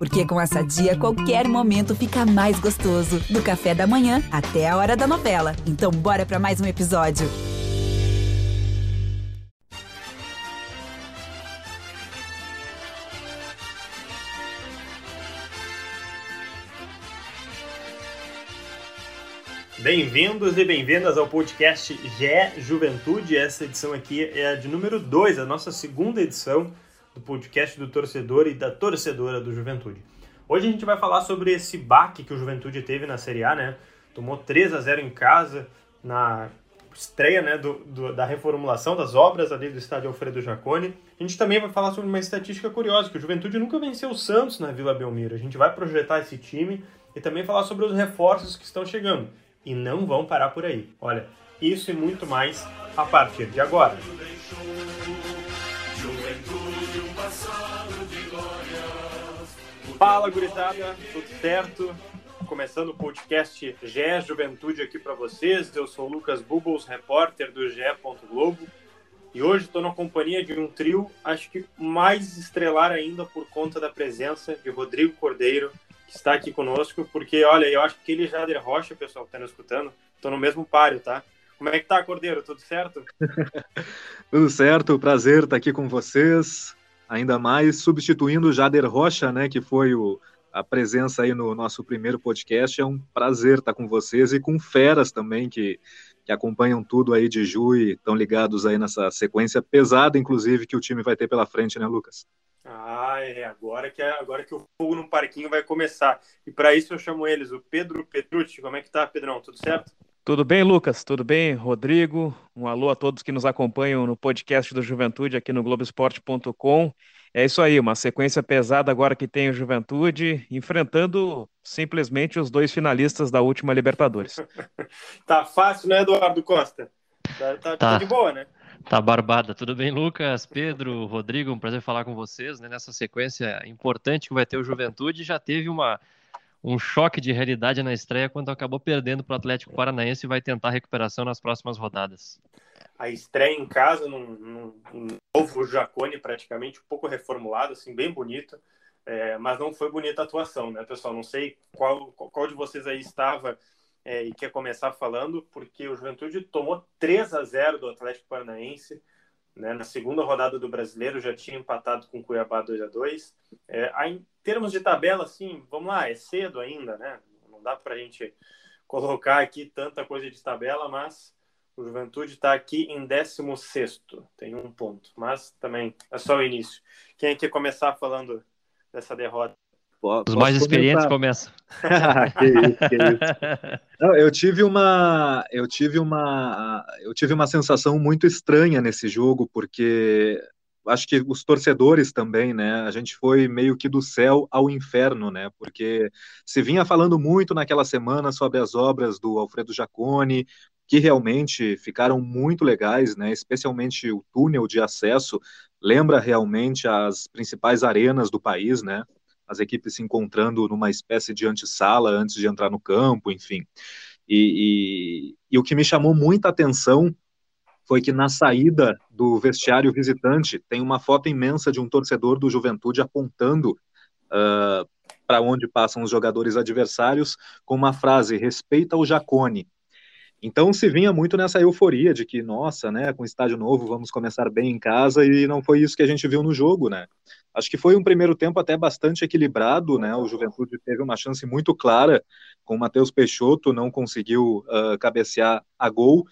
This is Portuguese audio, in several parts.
Porque com essa dia, qualquer momento fica mais gostoso. Do café da manhã até a hora da novela. Então, bora para mais um episódio. Bem-vindos e bem-vindas ao podcast GE Juventude. Essa edição aqui é a de número 2, a nossa segunda edição do podcast do torcedor e da torcedora do Juventude. Hoje a gente vai falar sobre esse baque que o Juventude teve na Série A, né? Tomou 3 a 0 em casa na estreia né, do, do, da reformulação das obras ali do estádio Alfredo Jaconi. A gente também vai falar sobre uma estatística curiosa, que o Juventude nunca venceu o Santos na Vila Belmiro. A gente vai projetar esse time e também falar sobre os reforços que estão chegando e não vão parar por aí. Olha, isso e muito mais a partir de agora. Fala, gurizada, tudo certo? Começando o podcast GE Juventude aqui para vocês. Eu sou o Lucas Bubbles, repórter do GE. Globo. E hoje estou na companhia de um trio, acho que mais estrelar ainda por conta da presença de Rodrigo Cordeiro, que está aqui conosco, porque, olha, eu acho que ele e Jader Rocha, pessoal que está nos escutando, estão no mesmo páreo, tá? Como é que tá, Cordeiro? Tudo certo? Tudo certo, prazer estar aqui com vocês, ainda mais substituindo o Jader Rocha, né, que foi o, a presença aí no nosso primeiro podcast. É um prazer estar com vocês e com feras também que, que acompanham tudo aí de Ju e estão ligados aí nessa sequência pesada, inclusive, que o time vai ter pela frente, né, Lucas? Ah, é agora que, é, agora que o fogo no parquinho vai começar. E para isso eu chamo eles, o Pedro Petrucci. Como é que tá, Pedrão? Tudo certo? Tudo bem, Lucas? Tudo bem, Rodrigo? Um alô a todos que nos acompanham no podcast do Juventude aqui no Globoesporte.com. É isso aí, uma sequência pesada agora que tem o Juventude, enfrentando simplesmente os dois finalistas da última Libertadores. tá fácil, né, Eduardo Costa? Tá, tá, tá. tá de boa, né? Tá barbada. Tudo bem, Lucas, Pedro, Rodrigo? Um prazer falar com vocês né, nessa sequência importante que vai ter o Juventude. Já teve uma, um choque de realidade na estreia quando acabou perdendo para o Atlético Paranaense e vai tentar recuperação nas próximas rodadas. A estreia em casa, num, num novo Jacone, praticamente, um pouco reformulado, assim, bem bonito. É, mas não foi bonita a atuação, né, pessoal? Não sei qual, qual de vocês aí estava é, e quer começar falando, porque o Juventude tomou 3 a 0 do Atlético Paranaense. Né, na segunda rodada do Brasileiro já tinha empatado com o Cuiabá 2 a 2 é, Em termos de tabela, assim, vamos lá, é cedo ainda, né? Não dá para a gente colocar aqui tanta coisa de tabela, mas o Juventude está aqui em 16, tem um ponto, mas também é só o início. Quem quer começar falando dessa derrota? Os mais experientes começam. que isso, que isso. Não, eu tive uma, eu tive uma, eu tive uma sensação muito estranha nesse jogo, porque acho que os torcedores também, né? A gente foi meio que do céu ao inferno, né? Porque se vinha falando muito naquela semana sobre as obras do Alfredo Jaconi, que realmente ficaram muito legais, né? Especialmente o túnel de acesso lembra realmente as principais arenas do país, né? As equipes se encontrando numa espécie de antessala antes de entrar no campo, enfim. E, e, e o que me chamou muita atenção foi que na saída do vestiário visitante tem uma foto imensa de um torcedor do Juventude apontando uh, para onde passam os jogadores adversários com uma frase: respeita o Jacone. Então se vinha muito nessa euforia de que, nossa, né, com estádio novo vamos começar bem em casa e não foi isso que a gente viu no jogo, né? Acho que foi um primeiro tempo até bastante equilibrado, né? O Juventude teve uma chance muito clara com o Matheus Peixoto, não conseguiu uh, cabecear a gol,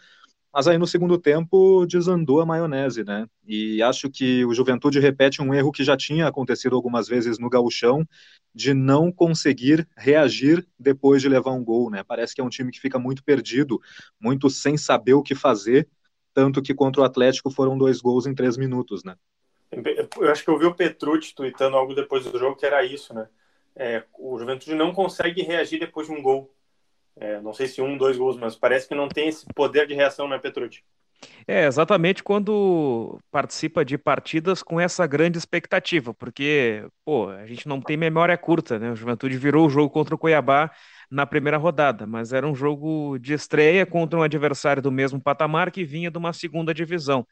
mas aí no segundo tempo desandou a maionese, né? E acho que o Juventude repete um erro que já tinha acontecido algumas vezes no gauchão, de não conseguir reagir depois de levar um gol, né? Parece que é um time que fica muito perdido, muito sem saber o que fazer, tanto que contra o Atlético foram dois gols em três minutos, né? Eu acho que eu vi o Petrucci tweetando algo depois do jogo que era isso, né? É, o Juventude não consegue reagir depois de um gol. É, não sei se um, dois gols, mas parece que não tem esse poder de reação, né, Petrucci? É, exatamente quando participa de partidas com essa grande expectativa, porque, pô, a gente não tem memória curta, né? O Juventude virou o jogo contra o Cuiabá na primeira rodada, mas era um jogo de estreia contra um adversário do mesmo patamar que vinha de uma segunda divisão.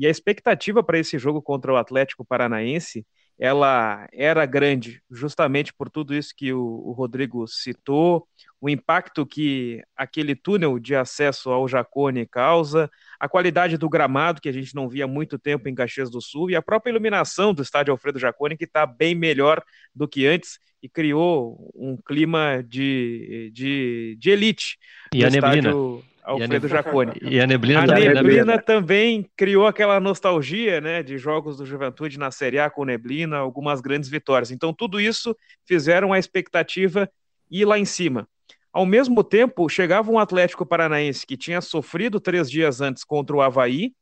E a expectativa para esse jogo contra o Atlético Paranaense ela era grande justamente por tudo isso que o, o Rodrigo citou, o impacto que aquele túnel de acesso ao Jacone causa, a qualidade do gramado, que a gente não via há muito tempo em Caxias do Sul, e a própria iluminação do estádio Alfredo Jacone, que está bem melhor do que antes e criou um clima de, de, de elite. E a neblina. Alfredo Jacone. E a neblina, a neblina também criou aquela nostalgia né, de jogos do Juventude na Série A com neblina, algumas grandes vitórias. Então, tudo isso fizeram a expectativa ir lá em cima. Ao mesmo tempo, chegava um Atlético Paranaense que tinha sofrido três dias antes contra o Havaí,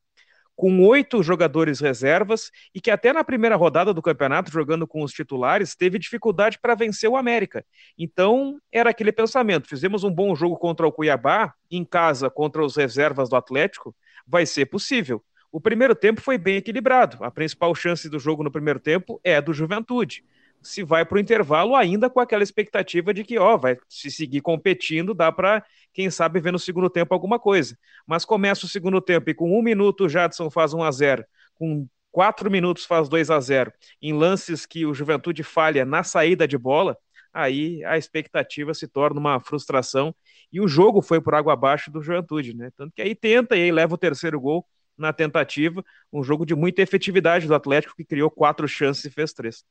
com oito jogadores reservas e que até na primeira rodada do campeonato, jogando com os titulares, teve dificuldade para vencer o América. Então, era aquele pensamento: fizemos um bom jogo contra o Cuiabá, em casa contra os reservas do Atlético, vai ser possível. O primeiro tempo foi bem equilibrado. A principal chance do jogo no primeiro tempo é a do Juventude se vai para o intervalo ainda com aquela expectativa de que, ó, vai se seguir competindo, dá para, quem sabe, ver no segundo tempo alguma coisa. Mas começa o segundo tempo e com um minuto o Jadson faz 1 a 0 com quatro minutos faz 2 a 0 em lances que o Juventude falha na saída de bola, aí a expectativa se torna uma frustração e o jogo foi por água abaixo do Juventude, né? Tanto que aí tenta e aí leva o terceiro gol na tentativa, um jogo de muita efetividade do Atlético que criou quatro chances e fez três.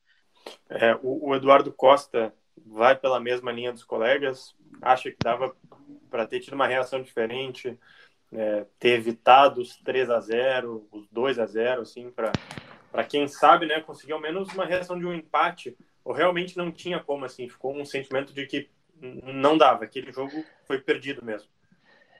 É, o, o, Eduardo Costa vai pela mesma linha dos colegas, acha que dava para ter tido uma reação diferente, é, ter evitado os 3 a 0 os 2 a 0 assim, para quem sabe, né, conseguir ao menos uma reação de um empate, ou realmente não tinha como, assim, ficou um sentimento de que não dava, aquele jogo foi perdido mesmo.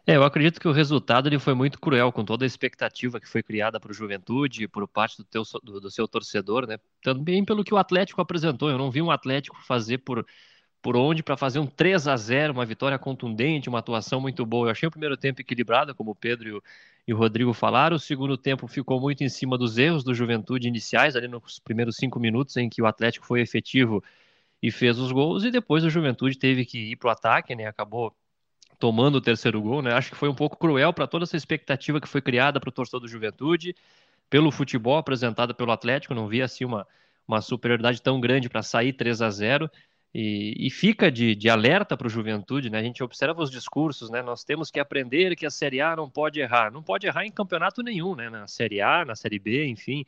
É, eu acredito que o resultado ele foi muito cruel com toda a expectativa que foi criada para o Juventude, por parte do, teu, do, do, seu torcedor, né? Também pelo que o Atlético apresentou. Eu não vi um Atlético fazer por, por onde para fazer um 3 a 0 uma vitória contundente, uma atuação muito boa. Eu achei o primeiro tempo equilibrado, como o Pedro e o, e o Rodrigo falaram. O segundo tempo ficou muito em cima dos erros do Juventude iniciais, ali nos primeiros cinco minutos em que o Atlético foi efetivo e fez os gols, e depois o Juventude teve que ir para o ataque, né? Acabou tomando o terceiro gol, né? Acho que foi um pouco cruel para toda essa expectativa que foi criada para o torcedor do Juventude, pelo futebol apresentado pelo Atlético, não via assim uma, uma superioridade tão grande para sair 3 a 0 e, e fica de, de alerta para o Juventude, né? A gente observa os discursos, né? Nós temos que aprender que a Série A não pode errar, não pode errar em campeonato nenhum, né? Na Série A, na Série B, enfim.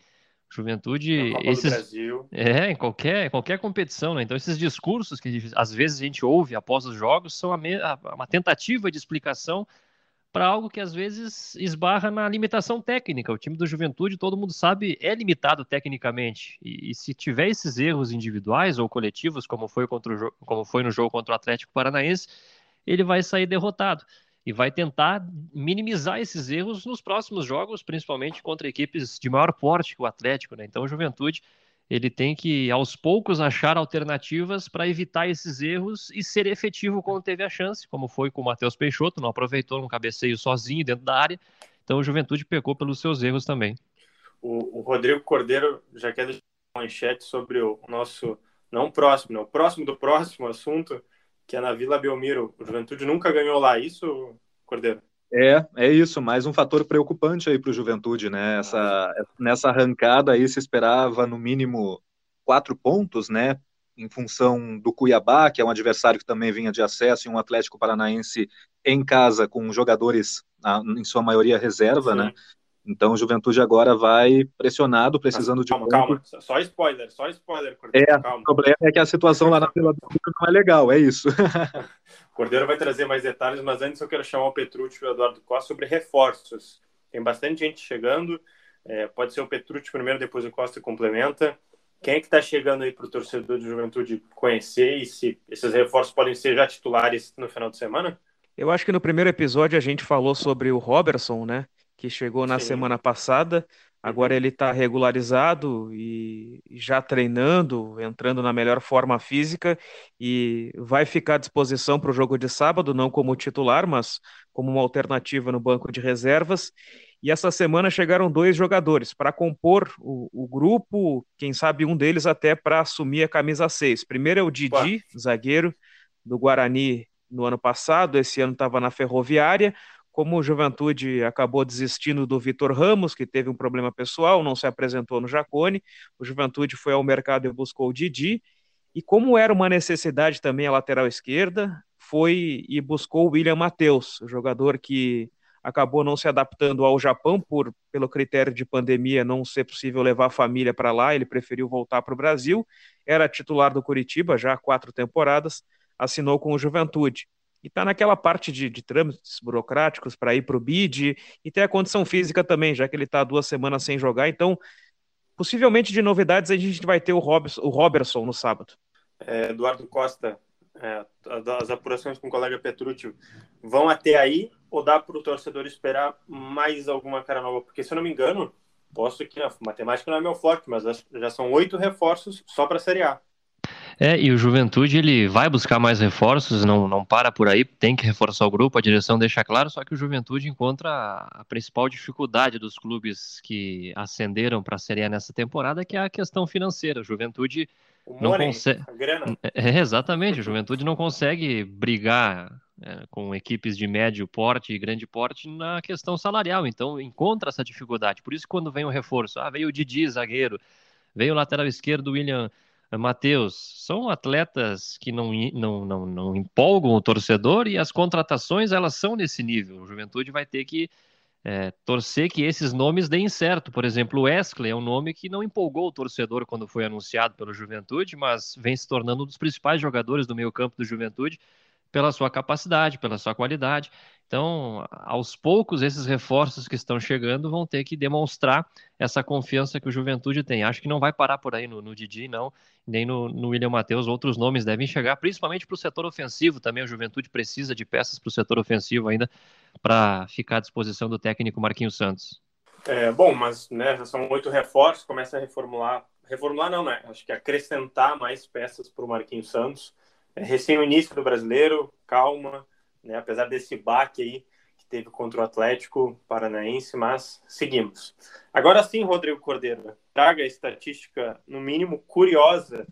Juventude, esses, é, em qualquer, qualquer competição, né? Então, esses discursos que às vezes a gente ouve após os jogos são a me, a, uma tentativa de explicação para algo que às vezes esbarra na limitação técnica. O time do Juventude, todo mundo sabe, é limitado tecnicamente. E, e se tiver esses erros individuais ou coletivos, como foi, contra o, como foi no jogo contra o Atlético Paranaense, ele vai sair derrotado e vai tentar minimizar esses erros nos próximos jogos, principalmente contra equipes de maior porte que o Atlético, né? Então, o Juventude ele tem que aos poucos achar alternativas para evitar esses erros e ser efetivo quando teve a chance, como foi com o Matheus Peixoto, não aproveitou um cabeceio sozinho dentro da área. Então, o Juventude pecou pelos seus erros também. O, o Rodrigo Cordeiro já quer deixar uma manchete sobre o nosso não próximo, não, o próximo do próximo assunto, que é na Vila Belmiro. O Juventude nunca ganhou lá, isso, Cordeiro? É, é isso, mais um fator preocupante aí para o Juventude, né? Essa, nessa arrancada aí se esperava no mínimo quatro pontos, né? Em função do Cuiabá, que é um adversário que também vinha de acesso, e um Atlético Paranaense em casa com jogadores, em sua maioria reserva? Sim. né? Então o Juventude agora vai pressionado, precisando calma, de. Calma, calma, só spoiler, só spoiler, Cordeiro. É, calma. o problema é que a situação lá na Vila não é legal, é isso. Cordeiro vai trazer mais detalhes, mas antes eu quero chamar o Petrucci e o Eduardo Costa sobre reforços. Tem bastante gente chegando, é, pode ser o Petrucci primeiro, depois o Costa complementa. Quem é que está chegando aí para o torcedor de Juventude conhecer e se esses reforços podem ser já titulares no final de semana? Eu acho que no primeiro episódio a gente falou sobre o Robertson, né? Que chegou na Sim. semana passada. Agora uhum. ele está regularizado e já treinando, entrando na melhor forma física e vai ficar à disposição para o jogo de sábado, não como titular, mas como uma alternativa no banco de reservas. E essa semana chegaram dois jogadores para compor o, o, grupo, quem sabe um deles até para assumir a camisa 6. Primeiro é o Didi, zagueiro do Guarani no ano passado, esse ano estava na Ferroviária como o Juventude acabou desistindo do Vitor Ramos, que teve um problema pessoal, não se apresentou no Jacone, o Juventude foi ao mercado e buscou o Didi, e como era uma necessidade também a lateral esquerda, foi e buscou o William Matheus, jogador que acabou não se adaptando ao Japão por pelo critério de pandemia não ser possível levar a família para lá, ele preferiu voltar para o Brasil, era titular do Curitiba já há quatro temporadas, assinou com o Juventude. E está naquela parte de, de trâmites burocráticos para ir para o BID e tem a condição física também, já que ele está duas semanas sem jogar. Então, possivelmente de novidades, a gente vai ter o, Robson, o Robertson no sábado. É, Eduardo Costa, é, as apurações com o colega Petrucci vão até aí ou dá para o torcedor esperar mais alguma cara nova? Porque, se eu não me engano, posso que a matemática não é meu forte, mas já são oito reforços só para a Série A. É, e o Juventude ele vai buscar mais reforços, não, não para por aí, tem que reforçar o grupo, a direção deixa claro, só que o Juventude encontra a, principal dificuldade dos clubes que ascenderam para a Série A nessa temporada, que é a questão financeira. O Juventude o não consegue. É, exatamente, o Juventude não consegue brigar é, com equipes de médio porte e grande porte na questão salarial, então encontra essa dificuldade. Por isso, quando vem o reforço, ah, veio o Didi, zagueiro, veio o lateral esquerdo, William Matheus, são atletas que não, não, não, não empolgam o torcedor e as contratações elas são nesse nível. O Juventude vai ter que é, torcer que esses nomes deem certo. Por exemplo, o Wesley é um nome que não empolgou o torcedor quando foi anunciado pelo Juventude, mas vem se tornando um dos principais jogadores do meio campo do Juventude pela sua capacidade, pela sua qualidade. Então, aos poucos, esses reforços que estão chegando vão ter que demonstrar essa confiança que o Juventude tem. Acho que não vai parar por aí no, no Didi, não, nem no, no William Matheus. Outros nomes devem chegar, principalmente para o setor ofensivo também. A Juventude precisa de peças para o setor ofensivo ainda para ficar à disposição do técnico Marquinhos Santos. É, bom, mas né, já são oito reforços, começa a reformular. Reformular não, né? Acho que acrescentar mais peças para o Marquinhos Santos. É recém o início do brasileiro, calma né? apesar desse baque aí que teve contra o Atlético Paranaense, mas seguimos. Agora sim, Rodrigo Cordeiro, traga a estatística, no mínimo, curiosa,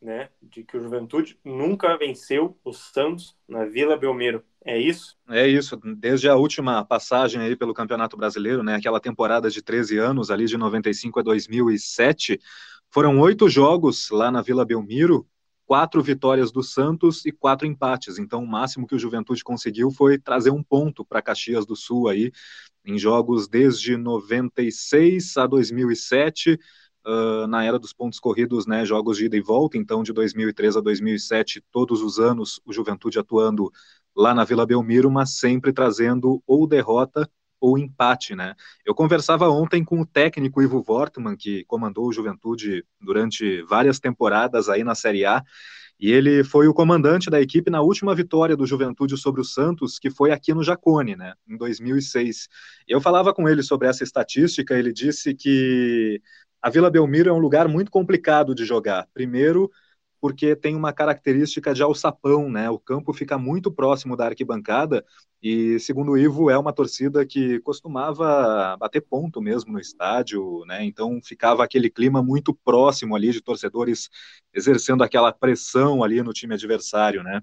né, de que o Juventude nunca venceu o Santos na Vila Belmiro. É isso? É isso. Desde a última passagem aí pelo Campeonato Brasileiro, né, aquela temporada de 13 anos, ali de 95 a 2007, foram oito jogos lá na Vila Belmiro, quatro vitórias do Santos e quatro empates. Então, o máximo que o Juventude conseguiu foi trazer um ponto para Caxias do Sul aí, em jogos desde 96 a 2007, uh, na era dos pontos corridos, né, jogos de ida e volta. Então, de 2003 a 2007, todos os anos, o Juventude atuando lá na Vila Belmiro, mas sempre trazendo ou derrota ou empate, né? Eu conversava ontem com o técnico Ivo Wortmann, que comandou o Juventude durante várias temporadas aí na Série A, e ele foi o comandante da equipe na última vitória do Juventude sobre o Santos, que foi aqui no Jacone, né, em 2006. Eu falava com ele sobre essa estatística, ele disse que a Vila Belmiro é um lugar muito complicado de jogar. Primeiro, porque tem uma característica de alçapão, né? O campo fica muito próximo da arquibancada e, segundo o Ivo, é uma torcida que costumava bater ponto mesmo no estádio, né? Então ficava aquele clima muito próximo ali de torcedores exercendo aquela pressão ali no time adversário, né?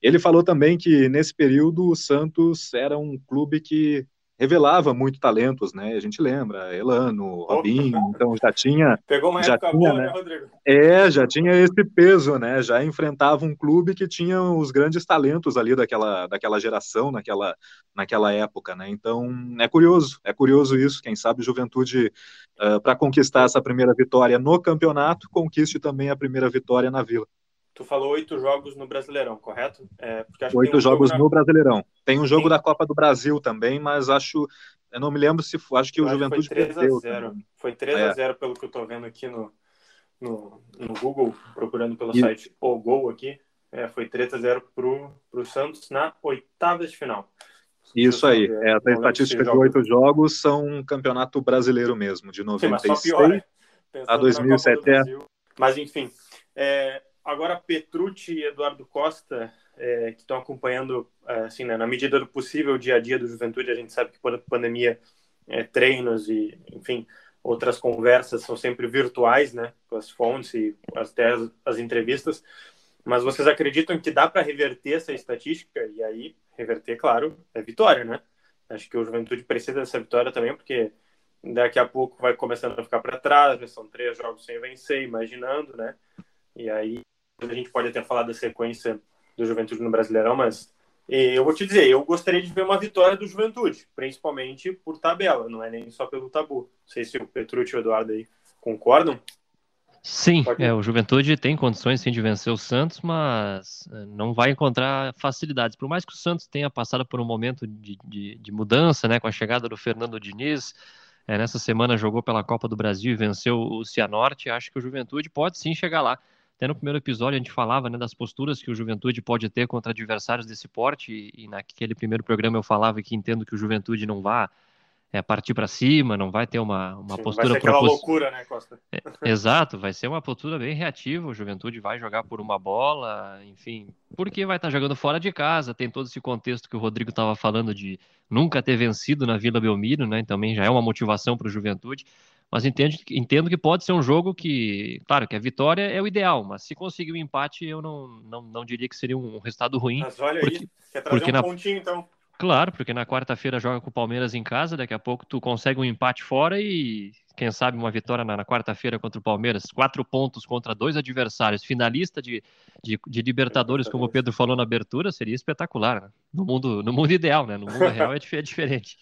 Ele falou também que nesse período o Santos era um clube que revelava muito talentos, né? A gente lembra, Elano, Robinho, então já tinha. Pegou uma já época tinha, boa, né, né, Rodrigo? É, já tinha esse peso, né? Já enfrentava um clube que tinha os grandes talentos ali daquela, daquela geração, naquela, naquela época, né? Então é curioso, é curioso isso. Quem sabe Juventude, uh, para conquistar essa primeira vitória no campeonato, conquiste também a primeira vitória na Vila. Tu falou oito jogos no Brasileirão, correto? É, oito um jogos jogo no Brasileirão. Tem um jogo Sim. da Copa do Brasil também, mas acho. Eu não me lembro se acho que eu o Juventude foi 3 perdeu. A 0. Foi 3 é. a 0 pelo que eu estou vendo aqui no, no, no, Google, procurando pelo e... site O Gol aqui. É, foi 3 a 0 pro, pro Santos na oitava de final. Isso aí. É, essa estatística de oito jogos são um campeonato brasileiro mesmo, de 96 Sim, pior, a 2007. É. Mas enfim, é, agora Petrucci e Eduardo Costa, é, que estão acompanhando, é, assim, né, na medida do possível, o dia a dia do Juventude, a gente sabe que por pandemia, é, treinos e, enfim, outras conversas são sempre virtuais, né, com as fontes e até as, as entrevistas, mas vocês acreditam que dá para reverter essa estatística? E aí, reverter, claro, é vitória, né? Acho que o Juventude precisa dessa vitória também, porque daqui a pouco vai começando a ficar para trás, já são três jogos sem vencer, imaginando, né? E aí a gente pode até falar da sequência do Juventude no Brasileirão, mas eu vou te dizer, eu gostaria de ver uma vitória do Juventude, principalmente por tabela, não é nem só pelo tabu. Não sei se o Petrucci e o Eduardo aí concordam. Sim, é, o Juventude tem condições sim de vencer o Santos, mas é, não vai encontrar facilidades. Por mais que o Santos tenha passado por um momento de, de, de mudança, né, com a chegada do Fernando Diniz, é, nessa semana jogou pela Copa do Brasil e venceu o Cianorte, acho que o Juventude pode sim chegar lá. Até no primeiro episódio a gente falava né, das posturas que o Juventude pode ter contra adversários desse porte, e, e naquele primeiro programa eu falava que entendo que o Juventude não vá é, partir para cima, não vai ter uma, uma Sim, postura. Vai ser aquela propos... loucura, né, Costa? É, exato, vai ser uma postura bem reativa. O Juventude vai jogar por uma bola, enfim, porque vai estar tá jogando fora de casa. Tem todo esse contexto que o Rodrigo estava falando de nunca ter vencido na Vila Belmiro, né? Também já é uma motivação para o Juventude. Mas entendo, entendo que pode ser um jogo que, claro, que a vitória é o ideal, mas se conseguir o um empate, eu não, não, não diria que seria um resultado ruim. Mas olha porque, aí, quer trazer porque um na... pontinho então. Claro, porque na quarta-feira joga com o Palmeiras em casa, daqui a pouco tu consegue um empate fora e quem sabe uma vitória na, na quarta-feira contra o Palmeiras, quatro pontos contra dois adversários, finalista de, de, de, Libertadores, como o Pedro falou na abertura, seria espetacular, né? No mundo, no mundo ideal, né? No mundo real é, é diferente.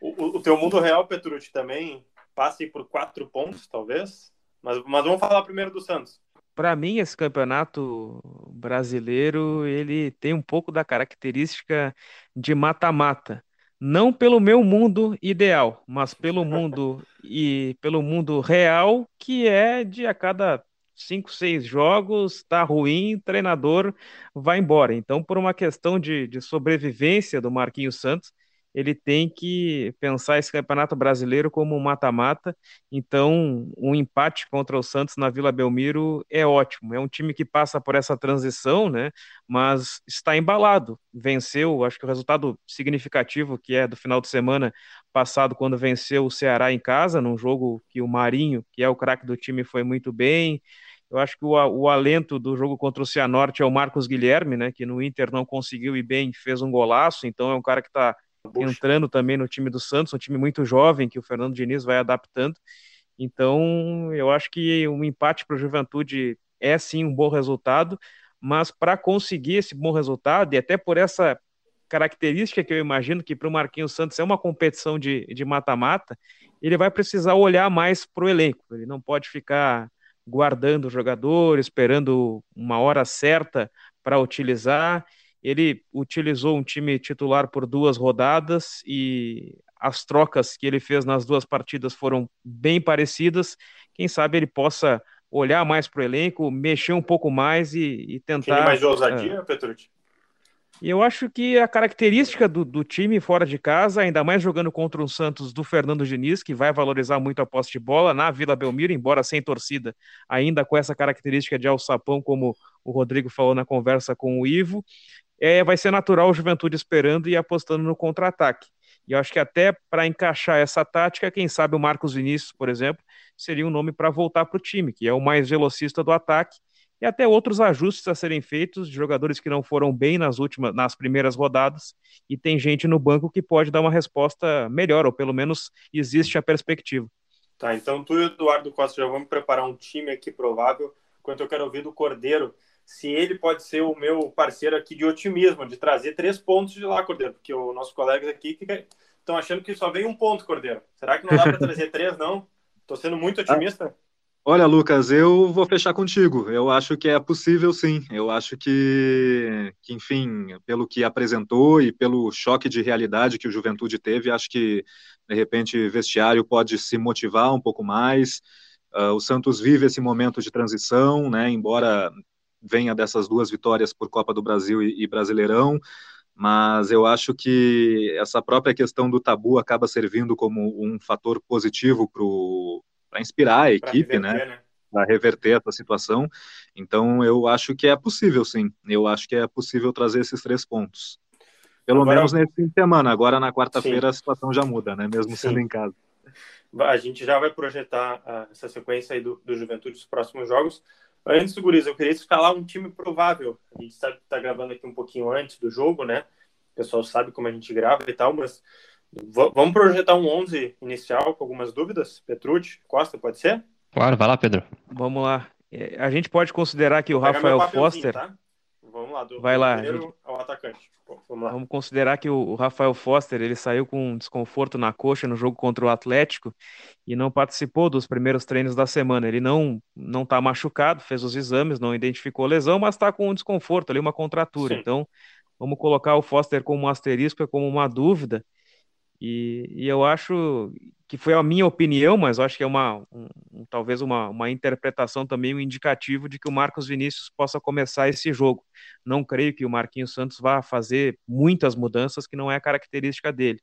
O, o teu mundo real, Petrucci, também passa por quatro pontos, talvez? Mas, mas vamos falar primeiro do Santos. Para mim esse campeonato brasileiro ele tem um pouco da característica de mata-mata. Não pelo meu mundo ideal mas pelo mundo e pelo mundo real que é de a cada cinco seis jogos tá ruim treinador vai embora. Então por uma questão de, de sobrevivência do Marquinhos Santos ele tem que pensar esse Campeonato Brasileiro como um mata-mata. Então, um empate contra o Santos na Vila Belmiro é ótimo. É um time que passa por essa transição, né? Mas está embalado. Venceu, acho que o resultado significativo que é do final de semana passado quando venceu o Ceará em casa, num jogo que o Marinho, que é o craque do time, foi muito bem. Eu acho que o, o, alento do jogo contra o Cianorte é o Marcos Guilherme, né? Que no Inter não conseguiu ir bem, fez um golaço. Então é um cara que está entrando também no time do Santos, um time muito jovem que o Fernando Diniz vai adaptando. Então, eu acho que um empate para o Juventude é sim um bom resultado, mas para conseguir esse bom resultado, e até por essa característica que eu imagino que para o Marquinhos Santos é uma competição de mata-mata, ele vai precisar olhar mais para o elenco. Ele não pode ficar guardando o jogador, esperando uma hora certa para utilizar. Ele utilizou um time titular por duas rodadas e as trocas que ele fez nas duas partidas foram bem parecidas. Quem sabe ele possa olhar mais para o elenco, mexer um pouco mais e, e tentar. Tem mais de ousadia, uh, Petrucci? E eu acho que a característica do, do, time fora de casa, ainda mais jogando contra o Santos do Fernando Diniz, que vai valorizar muito a posse de bola na Vila Belmiro, embora sem torcida, ainda com essa característica de alçapão, como o Rodrigo falou na conversa com o Ivo, é, vai ser natural o Juventude esperando e apostando no contra-ataque. E eu acho que até para encaixar essa tática, quem sabe o Marcos Vinícius, por exemplo, seria um nome para voltar para o time, que é o mais velocista do ataque, e até outros ajustes a serem feitos de jogadores que não foram bem nas últimas, nas primeiras rodadas, e tem gente no banco que pode dar uma resposta melhor, ou pelo menos existe a perspectiva. Tá, então tu e o Eduardo Costa já vamos preparar um time aqui provável, enquanto eu quero ouvir do Cordeiro se ele pode ser o meu parceiro aqui de otimismo, de trazer três pontos de lá, Cordeiro, porque os nossos colegas aqui estão achando que só vem um ponto, Cordeiro. Será que não dá para trazer três, não? Estou sendo muito otimista. Olha, Lucas, eu vou fechar contigo. Eu acho que é possível, sim. Eu acho que, que, enfim, pelo que apresentou e pelo choque de realidade que o Juventude teve, acho que, de repente, vestiário pode se motivar um pouco mais. Uh, o Santos vive esse momento de transição, né? Embora venha dessas duas vitórias por Copa do Brasil e, e Brasileirão, mas eu acho que essa própria questão do tabu acaba servindo como um fator positivo para inspirar a equipe, reverter, né? né? Para reverter essa situação. Então, eu acho que é possível, sim. Eu acho que é possível trazer esses três pontos. Pelo Agora, menos nesse fim de semana. Agora, na quarta-feira, a situação já muda, né? Mesmo sim. sendo em casa. A gente já vai projetar uh, essa sequência aí do, do Juventude dos próximos jogos. Antes do Guriz, eu queria escalar um time provável. A gente sabe que está gravando aqui um pouquinho antes do jogo, né? O pessoal sabe como a gente grava e tal, mas vamos projetar um 11 inicial com algumas dúvidas? Petrucci, Costa, pode ser? Claro, vai lá, Pedro. Vamos lá. É, a gente pode considerar que o Rafael Foster. Tá? Vamos lá, do, vai lá, ao atacante. vamos lá. Vamos considerar que o Rafael Foster ele saiu com um desconforto na coxa no jogo contra o Atlético e não participou dos primeiros treinos da semana. Ele não não está machucado, fez os exames, não identificou lesão, mas está com um desconforto ali, uma contratura. Sim. Então, vamos colocar o Foster como um asterisco, como uma dúvida. E, e, eu acho que foi a minha opinião, mas acho que é uma um, talvez uma, uma interpretação também, um indicativo de que o Marcos Vinícius possa começar esse jogo. Não creio que o Marquinhos Santos vá fazer muitas mudanças que não é característica dele.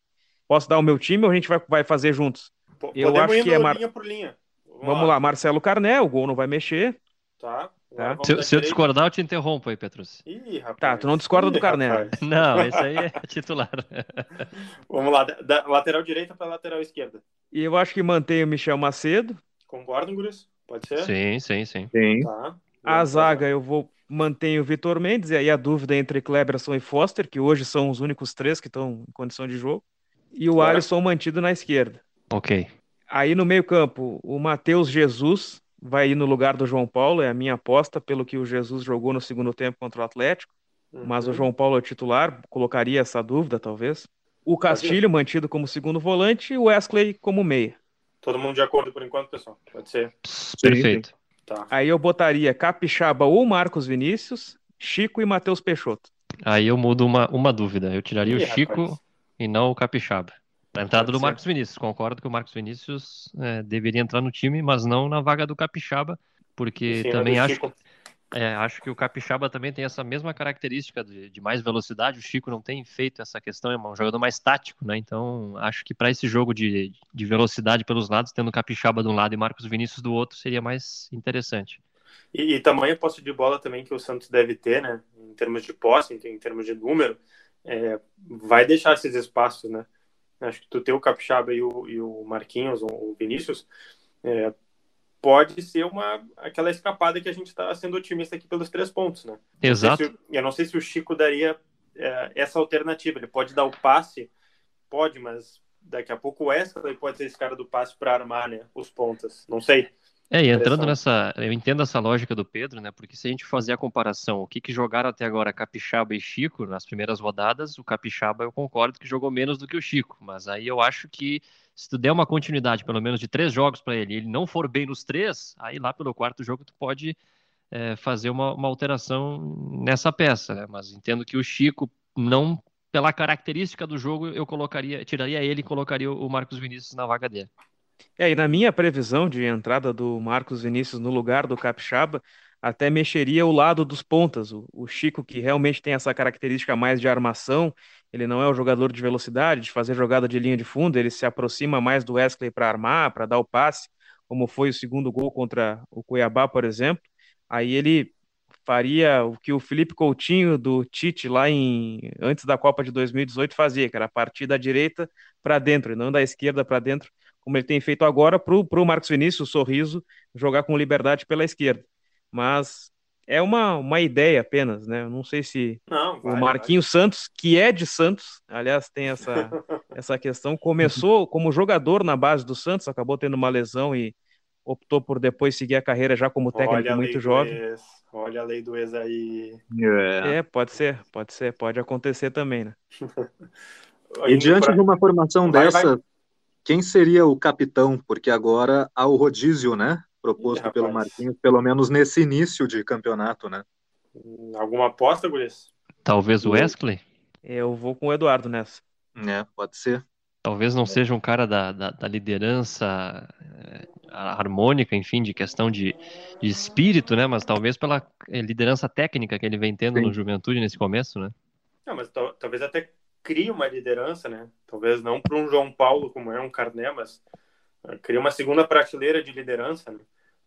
Posso dar o meu time ou a gente vai, vai fazer juntos? eu acho que é Mar... linha por linha. Vamos, Vamos lá. lá. Marcelo Carné, o gol não vai mexer. Tá. Tá. Se, se eu discordar, eu te interrompo aí, Petrus. Ih, rapaz. Tá, tu não discorda Ih, do Carné. Não, esse aí é titular. Vamos lá, da lateral direita para lateral esquerda. E eu acho que mantém o Michel Macedo. Concordam, Guris? Pode ser? Sim, sim, sim. sim. Tá. A zaga eu vou manter o Vitor Mendes, e aí a dúvida é entre Kleberson e Foster, que hoje são os únicos três que estão em condição de jogo. E o claro. Alisson mantido na esquerda. Ok. Aí no meio-campo, o Matheus Jesus vai ir no lugar do João Paulo, é a minha aposta, pelo que o Jesus jogou no segundo tempo contra o Atlético. Uhum. Mas o João Paulo é titular, colocaria essa dúvida, talvez. O Castilho mantido como segundo volante e o Wesley como meia. Todo mundo de acordo por enquanto, pessoal? Pode ser. Perfeito. Tá. Aí eu botaria Capixaba ou Marcos Vinícius, Chico e Matheus Peixoto. Aí eu mudo uma, uma dúvida. Eu tiraria Ih, o Chico rapaz. e não o Capixaba. A entrada do Marcos Vinícius. Concordo que o Marcos Vinícius é, deveria entrar no time, mas não na vaga do Capixaba, porque Sim, também acho, é, acho que o Capixaba também tem essa mesma característica de, de, mais velocidade. O Chico não tem feito essa questão, é um jogador mais tático, né? Então acho que para esse jogo de, de velocidade pelos lados, tendo Capixaba de um lado e Marcos Vinícius do outro, seria mais interessante. E, e tamanho posse de bola também que o Santos deve ter, né? Em termos de posse, em, em termos de número, é, vai deixar esses espaços, né? Acho que tu ter o Capixaba e o, e o Marquinhos, o Vinícius, é, pode ser uma aquela escapada que a gente está sendo otimista aqui pelos três pontos, né? Exato. Eu não sei se, não sei se o Chico daria é, essa alternativa. Ele pode dar o passe, pode, mas daqui a pouco o Wesley pode ser esse cara do passe para armar, né? Os pontas. Não sei. É, e entrando nessa, eu entendo essa lógica do Pedro, né? Porque se a gente fazer a comparação, o que, que jogaram até agora Capixaba e Chico nas primeiras rodadas, o Capixaba eu concordo que jogou menos do que o Chico, mas aí eu acho que se tu der uma continuidade, pelo menos de três jogos para ele, e ele não for bem nos três, aí lá pelo quarto jogo tu pode é, fazer uma, uma, alteração nessa peça, né? Mas entendo que o Chico não pela característica do jogo eu colocaria, tiraria ele e colocaria o Marcos Vinícius na vaga dele. É, e na minha previsão de entrada do Marcos Vinícius no lugar do Capixaba, até mexeria o lado dos pontas. O, o, Chico, que realmente tem essa característica mais de armação, ele não é o jogador de velocidade, de fazer jogada de linha de fundo, ele se aproxima mais do Wesley para armar, para dar o passe, como foi o segundo gol contra o Cuiabá, por exemplo. Aí ele faria o que o Felipe Coutinho do Tite lá em antes da Copa de 2018 fazia, que era partir da direita para dentro, e não da esquerda para dentro como ele tem feito agora, para o Marcos Vinícius, o sorriso, jogar com liberdade pela esquerda. Mas é uma, uma ideia apenas, né? Eu não sei se não, vai, o Marquinhos vai. Santos, que é de Santos, aliás, tem essa, essa questão, começou como jogador na base do Santos, acabou tendo uma lesão e optou por depois seguir a carreira já como técnico muito jovem. Olha a lei do ex aí. É. é, pode ser, pode ser, pode acontecer também, né? e diante pra... de uma formação vai, dessa, quem seria o capitão? Porque agora há o rodízio, né? Proposto Ih, pelo Marquinhos, pelo menos nesse início de campeonato, né? Hum, alguma aposta, Guris? Talvez o Wesley? Eu vou com o Eduardo nessa. É, pode ser. Talvez não seja um cara da, da, da liderança é, harmônica, enfim, de questão de, de, espírito, né? Mas talvez pela eh, liderança técnica que ele vem tendo Sim. no Juventude nesse começo, né? Não, mas talvez até cria uma liderança, né? Talvez não para um João Paulo como é um Carné, mas uh, cria uma segunda prateleira de liderança, né?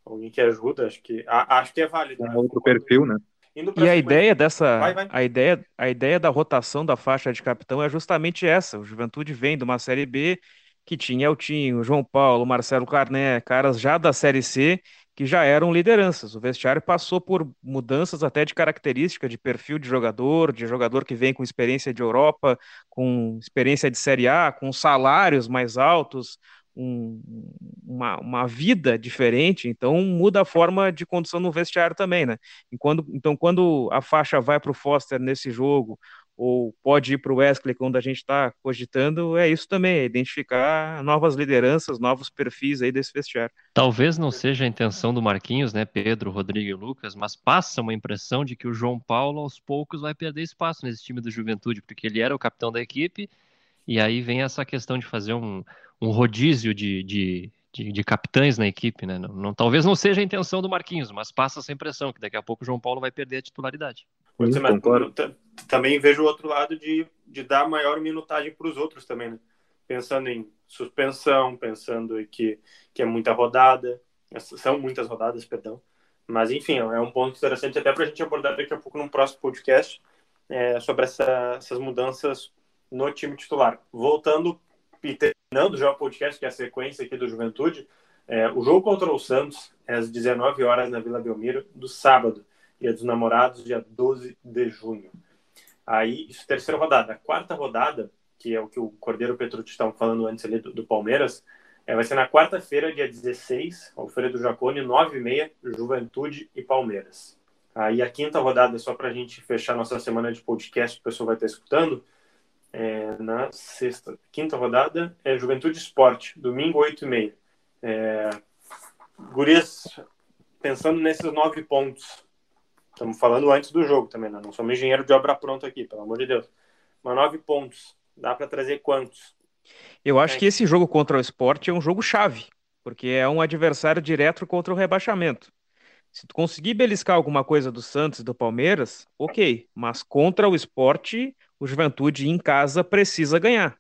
Alguém que ajuda, acho que a, acho que é válido. Né? outro perfil, né? E a ideia dessa, vai, vai. a ideia, a ideia da rotação da faixa de capitão é justamente essa. O Juventude vem de uma série B que tinha Eltinho, João Paulo, Marcelo Carné, caras já da série C que já eram lideranças. O vestiário passou por mudanças até de característica, de perfil de jogador, de jogador que vem com experiência de Europa, com experiência de Série A, com salários mais altos, um, uma, uma vida diferente, então muda a forma de condução no vestiário também, né? Então, quando a faixa vai para o Foster nesse jogo, ou pode ir para o Wesley quando a gente está cogitando, é isso também, é identificar novas lideranças, novos perfis aí desse vestiário. Talvez não seja a intenção do Marquinhos, né, Pedro, Rodrigo e Lucas, mas passa uma impressão de que o João Paulo aos poucos vai perder espaço nesse time do Juventude, porque ele era o capitão da equipe, e aí vem essa questão de fazer um, um rodízio de, de, de, de, capitães na equipe, né? Não, não, talvez não seja a intenção do Marquinhos, mas passa essa impressão que daqui a pouco o João Paulo vai perder a titularidade. Pois é, mas também vejo o outro lado de, de dar maior minutagem para os outros também, né? Pensando em suspensão, pensando em que, que é muita rodada, são muitas rodadas, perdão. Mas, enfim, é um ponto interessante até para a gente abordar daqui a pouco num próximo podcast é, sobre essa, essas mudanças no time titular. Voltando e terminando já o podcast, que é a sequência aqui do Juventude, é, o jogo contra o Santos é às 19 horas na Vila Belmiro, do sábado. Dia dos Namorados, dia 12 de junho. Aí, isso terceira rodada. A quarta rodada, que é o que o Cordeiro Petrucci estava falando antes ali do, do Palmeiras, é, vai ser na quarta-feira, dia 16, Alfredo do Jacone, 9h30, Juventude e Palmeiras. Aí a quinta rodada, só para a gente fechar nossa semana de podcast, o pessoal vai estar escutando, é na sexta. Quinta rodada é Juventude Esporte, domingo, 8h30. É, Gurias, pensando nesses nove pontos, Estamos falando antes do jogo também, né? não somos engenheiro de obra pronta aqui, pelo amor de Deus. Mas nove pontos, dá para trazer quantos? Eu acho é. que esse jogo contra o esporte é um jogo chave, porque é um adversário direto contra o rebaixamento. Se tu conseguir beliscar alguma coisa do Santos e do Palmeiras, ok. Mas contra o esporte, o Juventude em casa precisa ganhar.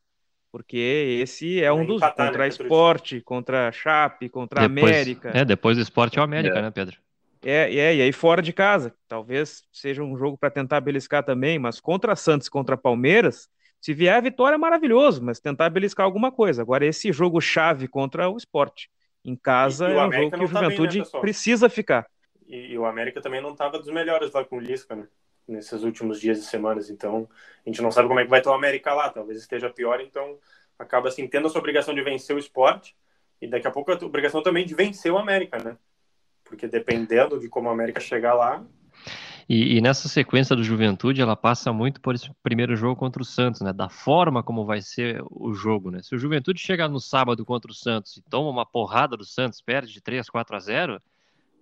Porque esse é um dos empatar, contra né, esporte, contra Chape, contra depois, América. É, depois do esporte é o América, é. né, Pedro? É, é, e aí fora de casa, talvez seja um jogo para tentar beliscar também, mas contra Santos, contra Palmeiras, se vier a vitória é maravilhoso, mas tentar beliscar alguma coisa. Agora, esse jogo chave contra o esporte, em casa, é um jogo que o tá Juventude bem, né, precisa ficar. E, e, o América também não estava dos melhores lá com o Lisca, né? Nesses últimos dias e semanas, então a gente não sabe como é que vai estar o América lá, talvez esteja pior, então acaba assim tendo essa obrigação de vencer o esporte e daqui a pouco a obrigação também de vencer o América, né? Porque dependendo de como a América chegar lá. E, e, nessa sequência do Juventude, ela passa muito por esse primeiro jogo contra o Santos, né? Da forma como vai ser o jogo, né? Se o Juventude chegar no sábado contra o Santos e toma uma porrada do Santos, perde de 3, 4 a 0,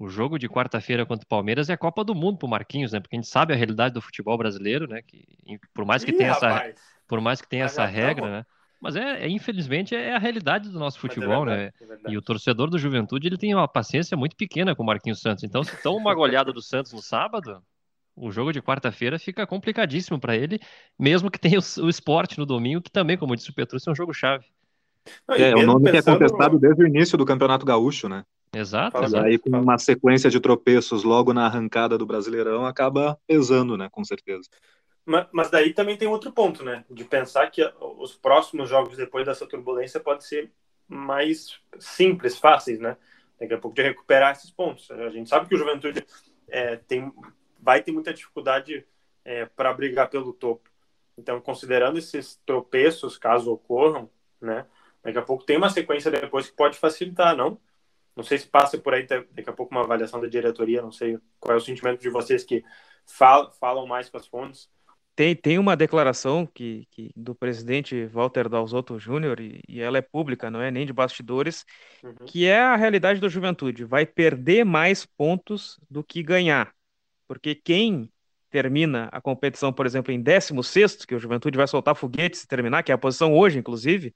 o jogo de quarta-feira contra o Palmeiras é a Copa do Mundo pro Marquinhos, né? Porque a gente sabe a realidade do futebol brasileiro, né? Que por mais que Ih, tenha essa, por mais que tenha essa regra, né? Mas é, é, infelizmente é a realidade do nosso é futebol, é verdade, né? É e o torcedor do Juventude ele tem uma paciência muito pequena com o Marquinhos Santos. Então, se toma uma goleada do Santos no sábado, o jogo de quarta-feira fica complicadíssimo para ele, mesmo que tenha o, o, esporte no domingo, que também, como disse o Petrus, é um jogo chave. É, o nome que é contestado desde o início do Campeonato Gaúcho, né? Exato. Mas aí, com uma sequência de tropeços logo na arrancada do Brasileirão, acaba pesando, né? Com certeza. Mas, daí também tem outro ponto, né? De pensar que os próximos jogos depois dessa turbulência podem ser mais simples, fáceis, né? Daqui a pouco de recuperar esses pontos. A gente sabe que o Juventude é, tem, vai ter muita dificuldade é, para brigar pelo topo. Então, considerando esses tropeços, caso ocorram, né? Daqui a pouco tem uma sequência depois que pode facilitar, não? Não sei se passa por aí daqui a pouco uma avaliação da diretoria, não sei qual é o sentimento de vocês que falam mais com as fontes, tem, tem uma declaração que, que do presidente Walter Dalzotto Júnior, e, e, ela é pública, não é nem de bastidores, uhum. que é a realidade da juventude. Vai perder mais pontos do que ganhar. Porque quem termina a competição, por exemplo, em 16, que o Juventude vai soltar foguete se terminar, que é a posição hoje, inclusive,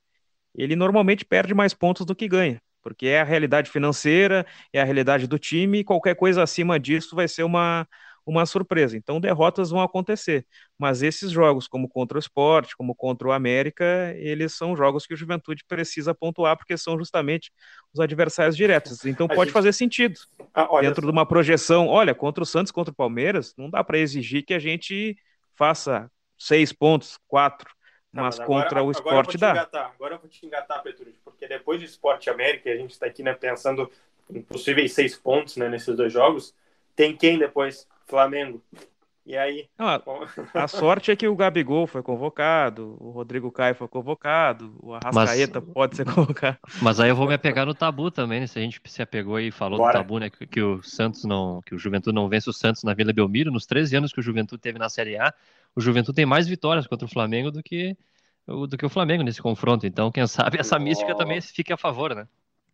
ele normalmente perde mais pontos do que ganha. Porque é a realidade financeira, é a realidade do time, e qualquer coisa acima disso vai ser uma, uma surpresa. Então, derrotas vão acontecer. Mas esses jogos, como contra o Sport, como contra o América, eles são jogos que o Juventude precisa pontuar, porque são justamente os adversários diretos. Então, pode gente... fazer sentido. Ah, Dentro só. de uma projeção, olha, contra o Santos, contra o Palmeiras, não dá para exigir que a gente faça seis pontos, quatro. Tá, mas, mas agora, contra o esporte dá. Engatar, agora eu vou te engatar, Petrucci, porque depois do esporte América, a gente está aqui né, pensando em possíveis seis pontos né, nesses dois jogos. Tem quem depois? Flamengo. E aí? Não, a, sorte é que o Gabigol foi convocado, o Rodrigo Caio foi convocado, o Arrascaeta mas, pode ser convocado. Mas aí eu vou me apegar no tabu também, né? Se a gente se apegou e falou Bora. do tabu, né? Que, que, o Santos não. Que o Juventude não vence o Santos na Vila Belmiro. Nos 13 anos que o Juventude teve na Série A, o Juventude tem mais vitórias contra o Flamengo do que, do que o Flamengo nesse confronto. Então, quem sabe essa mística também fique a favor, né?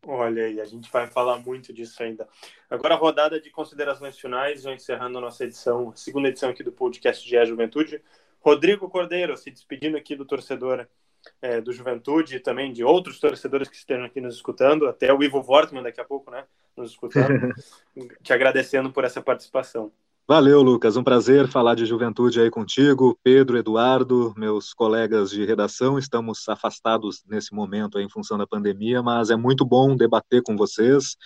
Olha aí, a gente vai falar muito disso ainda. Agora, a rodada de considerações finais, já encerrando a nossa edição, a segunda edição aqui do podcast de A Juventude. Rodrigo Cordeiro, se despedindo aqui do torcedor é, do Juventude e também de outros torcedores que estejam aqui nos escutando, até o Ivo Wortman daqui a pouco, né, nos escutando, te agradecendo por essa participação. Valeu, Lucas. Um prazer falar de juventude aí contigo. Pedro, Eduardo, meus colegas de redação, estamos afastados nesse momento em função da pandemia, mas é muito bom debater com vocês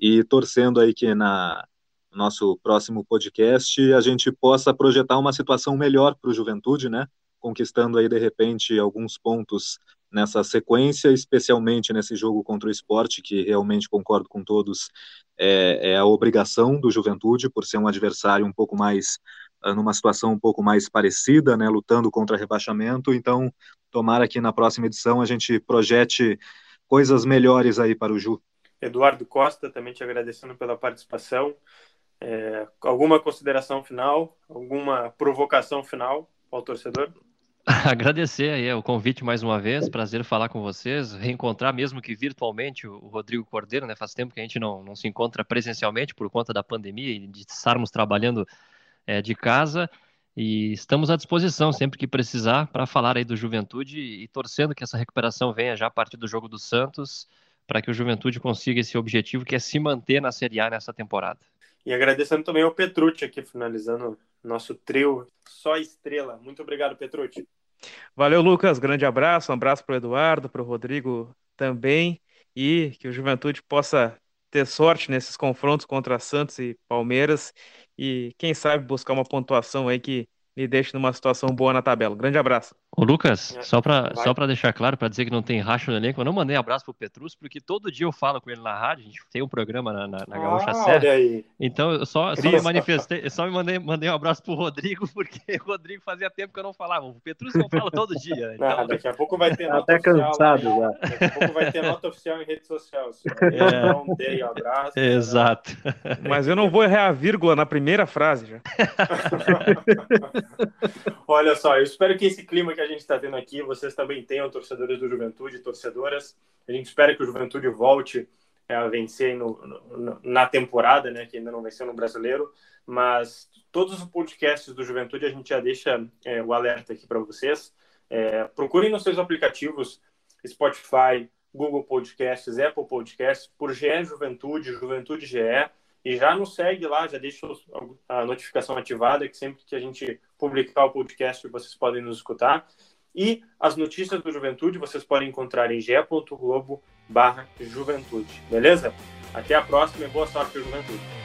e torcendo aí que na nosso próximo podcast a gente possa projetar uma situação melhor para o juventude, né? Conquistando aí de repente alguns pontos nessa sequência, especialmente nesse jogo contra o esporte, que realmente concordo com todos, é, é, a obrigação do Juventude, por ser um adversário um pouco mais, ah, numa situação um pouco mais parecida, né, lutando contra rebaixamento, então tomara que na próxima edição a gente projete coisas melhores aí para o Ju. Eduardo Costa, também te agradecendo pela participação. É, alguma consideração final, alguma provocação final ao torcedor? Agradecer aí o convite mais uma vez, prazer falar com vocês, reencontrar mesmo que virtualmente o Rodrigo Cordeiro, né? Faz tempo que a gente não, não se encontra presencialmente por conta da pandemia e de estarmos trabalhando é, de casa e estamos à disposição sempre que precisar para falar aí do Juventude e torcendo que essa recuperação venha já a partir do jogo do Santos para que o Juventude consiga esse objetivo que é se manter na Série A nessa temporada. E agradecendo também ao Petrucci aqui, finalizando nosso trio só estrela. Muito obrigado, Petrucci. Valeu, Lucas. Grande abraço. Um abraço para o Eduardo, para o Rodrigo também. E que o Juventude possa ter sorte nesses confrontos contra Santos e Palmeiras. E quem sabe buscar uma pontuação aí que me deixe numa situação boa na tabela. Grande abraço. Ô Lucas, é, só para só para deixar claro, para dizer que não tem racha no elenco, eu não mandei abraço pro Petrus, porque todo dia eu falo com ele na rádio, a gente tem um programa na, na, na Gaúcha ah, Serra. Então eu só, só me manifestei, eu só me mandei, mandei um abraço pro Rodrigo, porque o Rodrigo fazia tempo que eu não falava. O Petrus não fala todo dia. Então... Não, daqui a pouco vai ter nota Até oficial. cansado já. Daqui a pouco vai ter nota oficial em rede social. É. Não dei abraço. Exato. Mas eu não vou errar a vírgula na primeira frase já. Olha só, eu espero que esse clima que a gente está tendo aqui, vocês também tenham torcedores do Juventude, torcedoras. A gente espera que o Juventude volte é, a vencer no, no, na temporada, né, que ainda não venceu no Brasileiro. Mas todos os podcasts do Juventude a gente já deixa é, o alerta aqui para vocês. É, procurem nos seus aplicativos Spotify, Google Podcasts, Apple Podcasts, por GE Juventude, Juventude GE e já nos segue lá, já deixa a notificação ativada, que sempre que a gente publicar o podcast, vocês podem nos escutar. E as notícias do Juventude vocês podem encontrar em ge.globo barra Juventude, beleza? Até a próxima e boa sorte para Juventude.